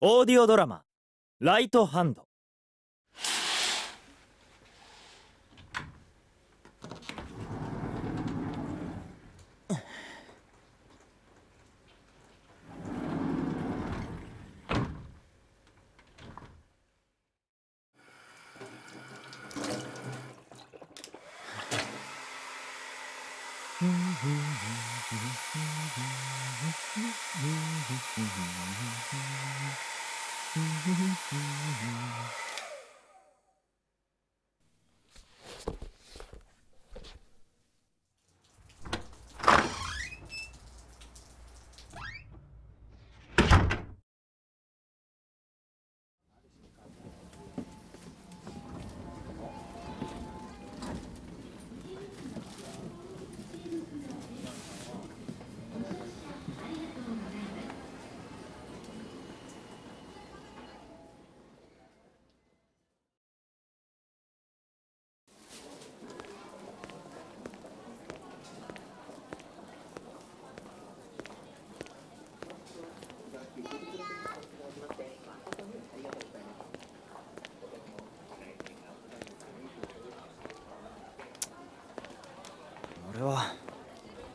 オーディオドラマ「ライトハンド」俺 mm-hmm.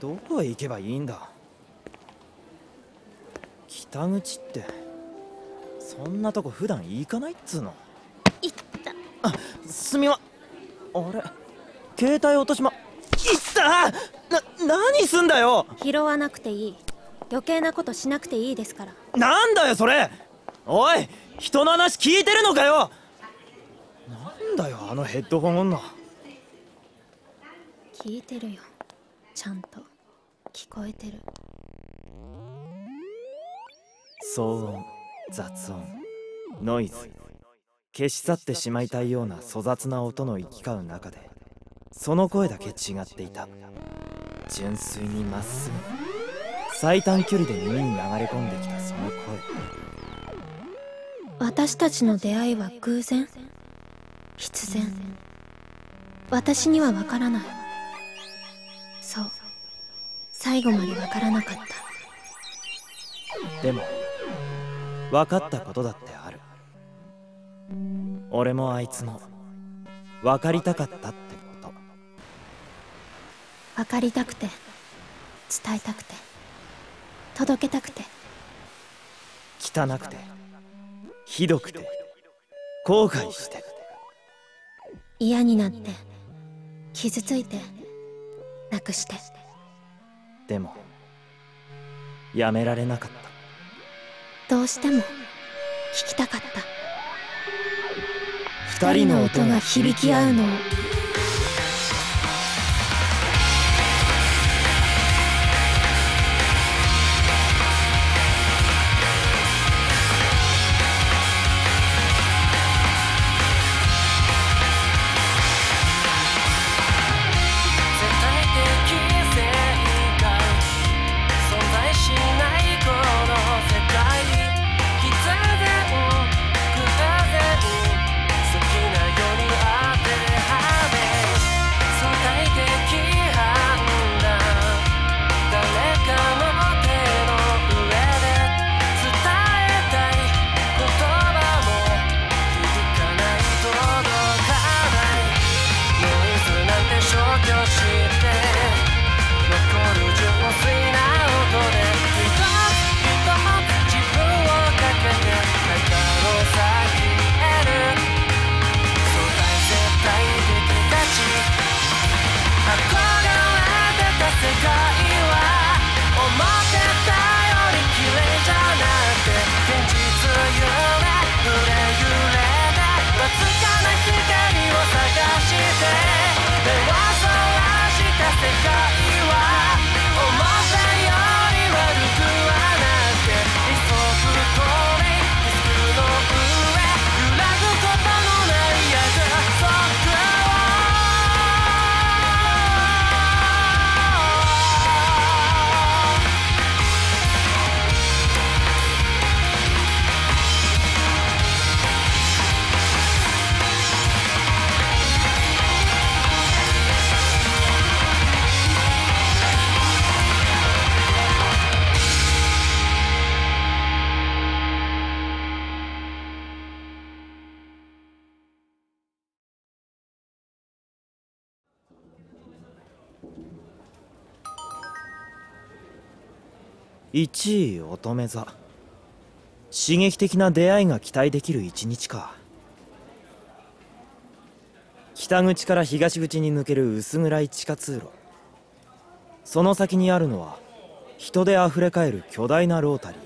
どこへ行けばいいんだ？北口ってそんなとこ普段行かないっつうの？いった。あすみまあれ携帯落としまいった！な何すんだよ！拾わなくていい。余計なことしなくていいですから。なんだよそれ！おい人の話聞いてるのかよ！なんだよあのヘッドホン女。聞いてるよちゃんと聞こえてる。騒音雑音ノイズ消し去ってしまいたいような粗雑な音の行き交う中でその声だけ違っていた。純粋にまっすぐ最短距離で耳に流れ込んできたその声。私たちの出会いは偶然？必然？私にはわからない。そう最後までわからなかった。でも分かったことだってある。俺もあいつも分かりたかったってこと。分かりたくて伝えたくて届けたくて。汚くてひどくて後悔して。嫌になって傷ついてなくしてでもやめられなかった。どうしても聞きたかった。二人の音が響き合うのを Russian. 1位乙女座。刺激的な出会いが期待できる一日か。北口から東口に抜ける薄暗い地下通路。その先にあるのは人であふれかえる巨大なロータリー。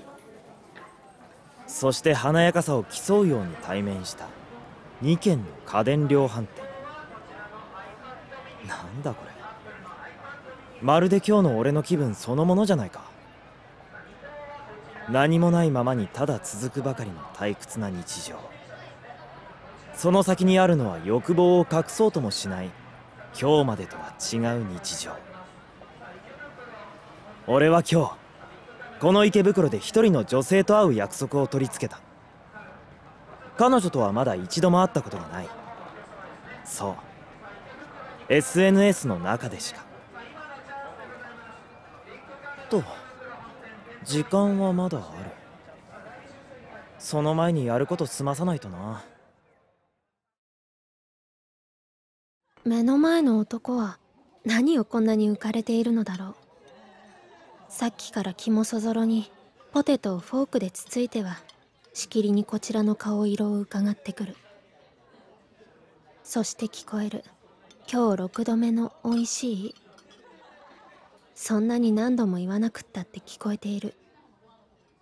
そして華やかさを競うように対面した2軒の家電量販店。なんだこれ。まるで今日の俺の気分そのものじゃないか。何もないままにただ続くばかりの退屈な日常。その先にあるのは欲望を隠そうともしない今日までとは違う日常。俺は今日この池袋で一人の女性と会う約束を取り付けた。彼女とはまだ一度も会ったことがない。そう。SNS の中でしか。と時間はまだある。その前にやること済まさないとな。目の前の男は何をこんなに浮かれているのだろう。さっきから気もそぞろにポテトをフォークでつついてはしきりにこちらの顔色を伺ってくる。そして聞こえる今日6度目の美味しいそんなに何度も言わなくったって聞こえている。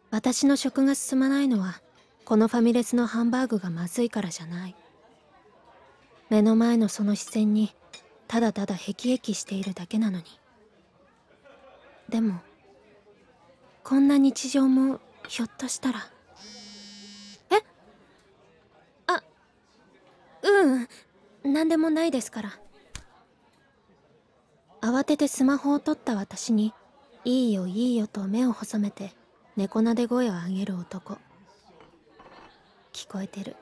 私の食が進まないのはこのファミレスのハンバーグがまずいからじゃない。目の前のその視線にただただヘキヘキしているだけなのに。でもこんな日常もひょっとしたら。え？あうん。何でもないですから。慌ててスマホを取った私に「いいよいいよ」と目を細めて猫なで声を上げる男。聞こえてる。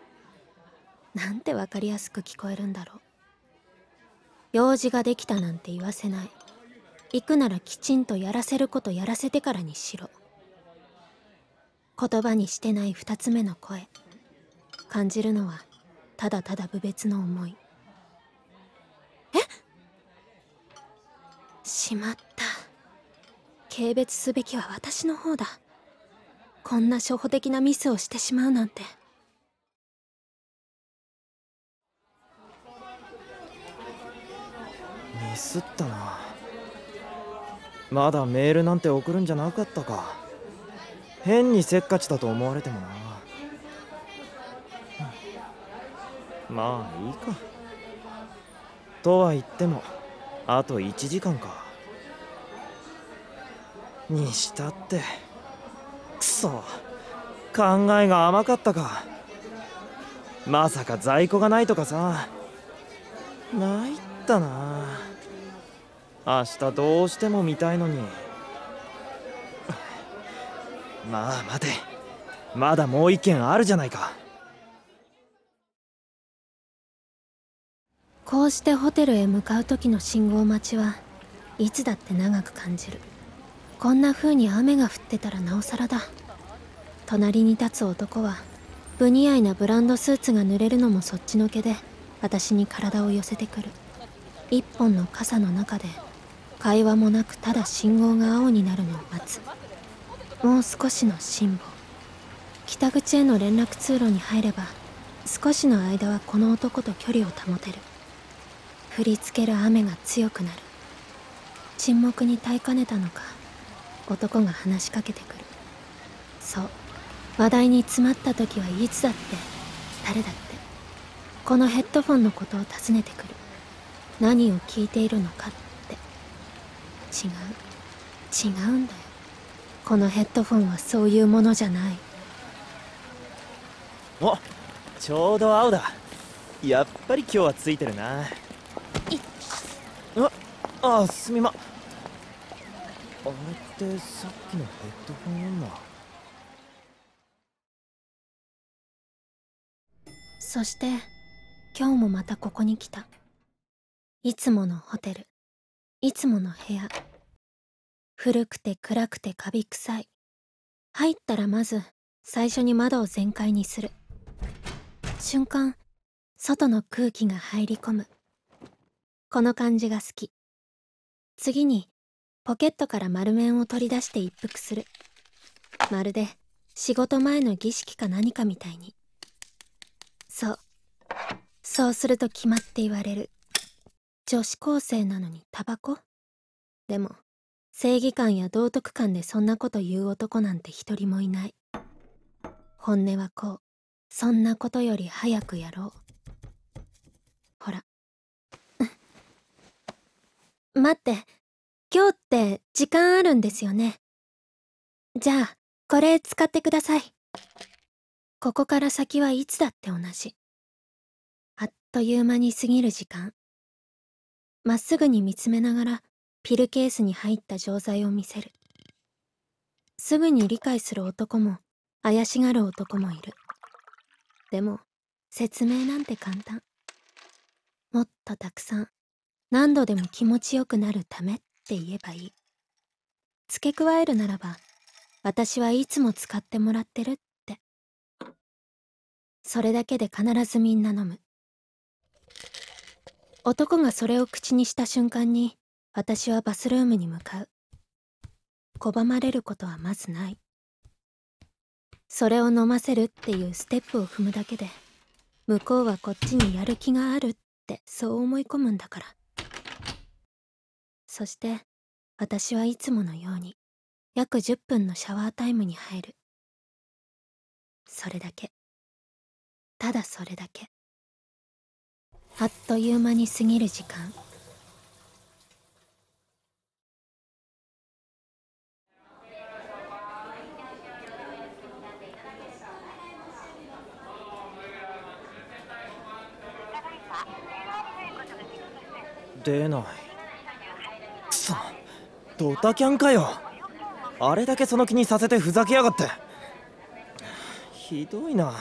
なんてわかりやすく聞こえるんだろう。用事ができたなんて言わせない。行くならきちんとやらせることやらせてからにしろ。言葉にしてない二つ目の声。感じるのはただただ無別の思い。しまった。軽蔑すべきは私の方だ。こんな初歩的なミスをしてしまうなんて。ミスったな。まだメールなんて送るんじゃなかったか。変にせっかちだと思われてもな、まあいいか。とは言ってもあと1時間か。にしたって。くそ。考えが甘かったか。まさか在庫がないとかさ。参ったな。明日どうしても見たいのに。まあ待て。まだもう一件あるじゃないか。こうしてホテルへ向かう時の信号待ちはいつだって長く感じる。こんな風に雨が降ってたらなおさらだ。隣に立つ男は不似合いなブランドスーツが濡れるのもそっちのけで私に体を寄せてくる。一本の傘の中で会話もなくただ信号が青になるのを待つ。もう少しの辛抱。北口への連絡通路に入れば少しの間はこの男と距離を保てる。降りつける雨が強くなる。沈黙に耐えかねたのか。男が話しかけてくる。そう。話題に詰まった時はいつだって誰だって。このヘッドフォンのことを尋ねてくる。何を聞いているのかって。違う。違うんだよ。このヘッドフォンはそういうものじゃない。おちょうど青だ。やっぱり今日はついてるな。ああすみまあれってさっきのヘッドフォン女？そして今日もまたここに来た。いつものホテル。いつもの部屋。古くて暗くてカビ臭い。入ったらまず最初に窓を全開にする。瞬間外の空気が入り込む。この感じが好き。次にポケットから丸面を取り出して一服する。まるで仕事前の儀式か何かみたいに。そう。そうすると決まって言われる。女子高生なのにタバコ？でも正義感や道徳感でそんなこと言う男なんて一人もいない。本音はこう。そんなことより早くやろう。ほら。待って。今日って時間あるんですよね。じゃあこれ使ってください。ここから先はいつだって同じ。あっという間に過ぎる時間。まっすぐに見つめながらピルケースに入った錠剤を見せる。すぐに理解する男も怪しがる男もいる。でも説明なんて簡単。もっとたくさん。何度でも気持ちよくなるため。っって言えばいい。付け加えるならば私はいつも使ってもらってるって。それだけで必ずみんな飲む。男がそれを口にした瞬間に私はバスルームに向かう。拒まれることはまずない。それを飲ませるっていうステップを踏むだけで向こうはこっちにやる気があるってそう思い込むんだから。そして私はいつものように約10分のシャワータイムに入る。それだけ。ただそれだけ。あっという間に過ぎる時間。出ない。ドタキャンかよ。あれだけその気にさせてふざけやがって。ひどいな。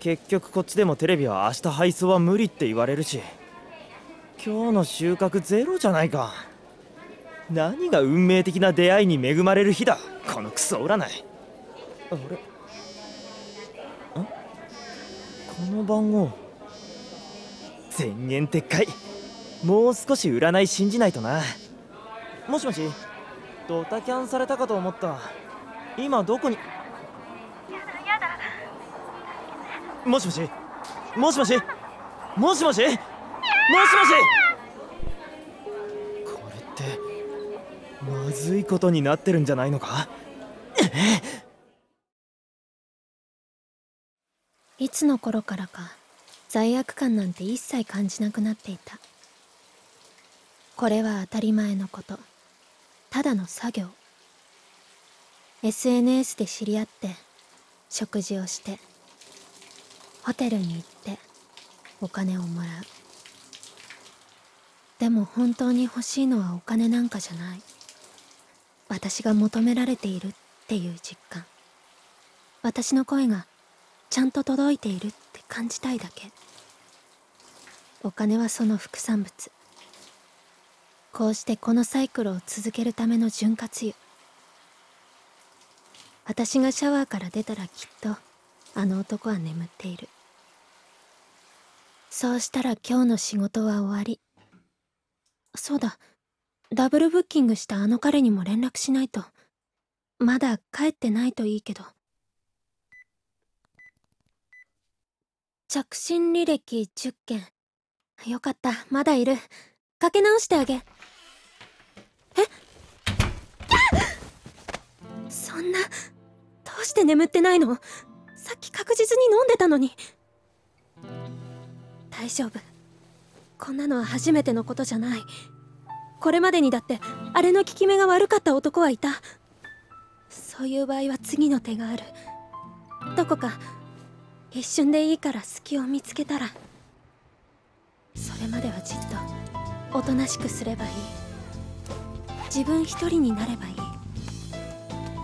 結局こっちでもテレビは明日配送は無理って言われるし。今日の収穫ゼロじゃないか。何が運命的な出会いに恵まれる日だ。このクソ占い。あれ？んこの番号？全言撤回。もう少し占い信じないとな。もしもし？ドタキャンされたかと思った。今どこに？もしもし？もしもし？もしもし？もしもし？これってまずいことになってるんじゃないのか？いつの頃からか罪悪感なんて一切感じなくなっていた。これは当たり前のことただの作業。SNS で知り合って食事をしてホテルに行ってお金をもらう。でも本当に欲しいのはお金なんかじゃない。私が求められているっていう実感。私の声がちゃんと届いているって感じたいだけ。お金はその副産物。こうしてこのサイクルを続けるための潤滑油。私がシャワーから出たらきっとあの男は眠っている。そうしたら今日の仕事は終わり。そうだ。ダブルブッキングしたあの彼にも連絡しないと。まだ帰ってないといいけど。着信履歴10件。よかった。まだいる。かけ直してあげ。え？そんなどうして眠ってないの？さっき確実に飲んでたのに。大丈夫。こんなのは初めてのことじゃない。これまでにだってあれの効き目が悪かった男はいた。そういう場合は次の手がある。どこか一瞬でいいから隙を見つけたら。それまではじっとおとなしくすればいい。自分一人になればいい。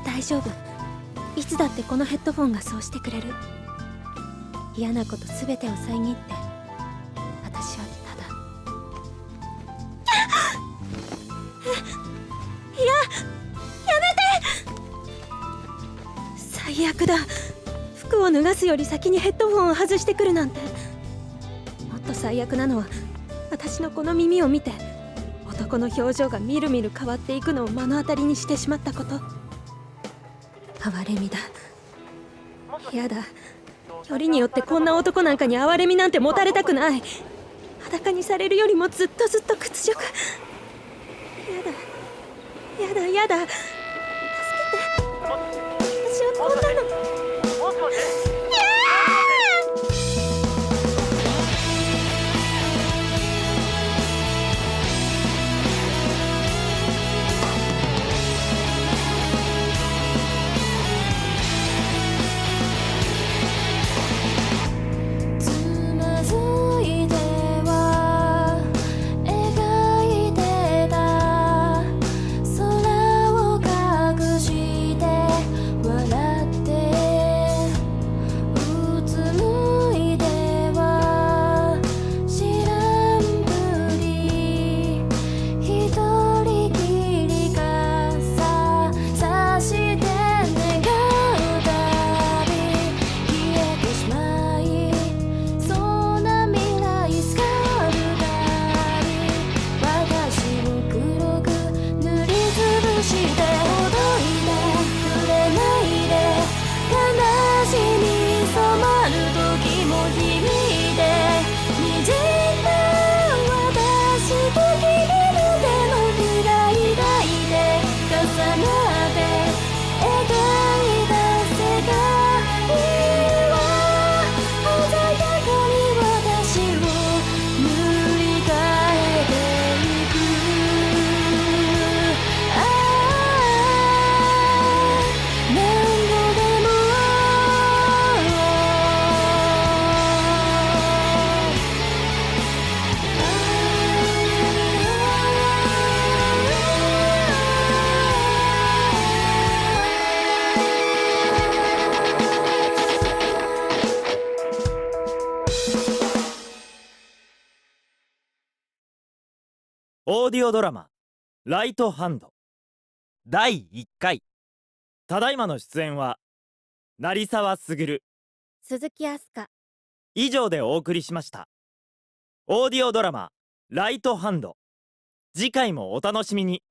大丈夫。いつだってこのヘッドフォンがそうしてくれる。嫌なこと全てを遮って。私はただ。いややめて。最悪だ。服を脱がすより先にヘッドフォンを外してくるなんて。もっと最悪なのは私のこの耳を見て。男の表情がみるみる変わっていくのを目の当たりにしてしまったこと。哀れみだ。やだ。よりによってこんな男なんかに哀れみなんて持たれたくない。裸にされるよりもずっとずっと屈辱。やだ。やだやだ。オーディオドラマ「ライトハンド」第1回。ただいまの出演は成沢卓鈴木飛鳥以上でお送りしました。オーディオドラマ「ライトハンド」次回もお楽しみに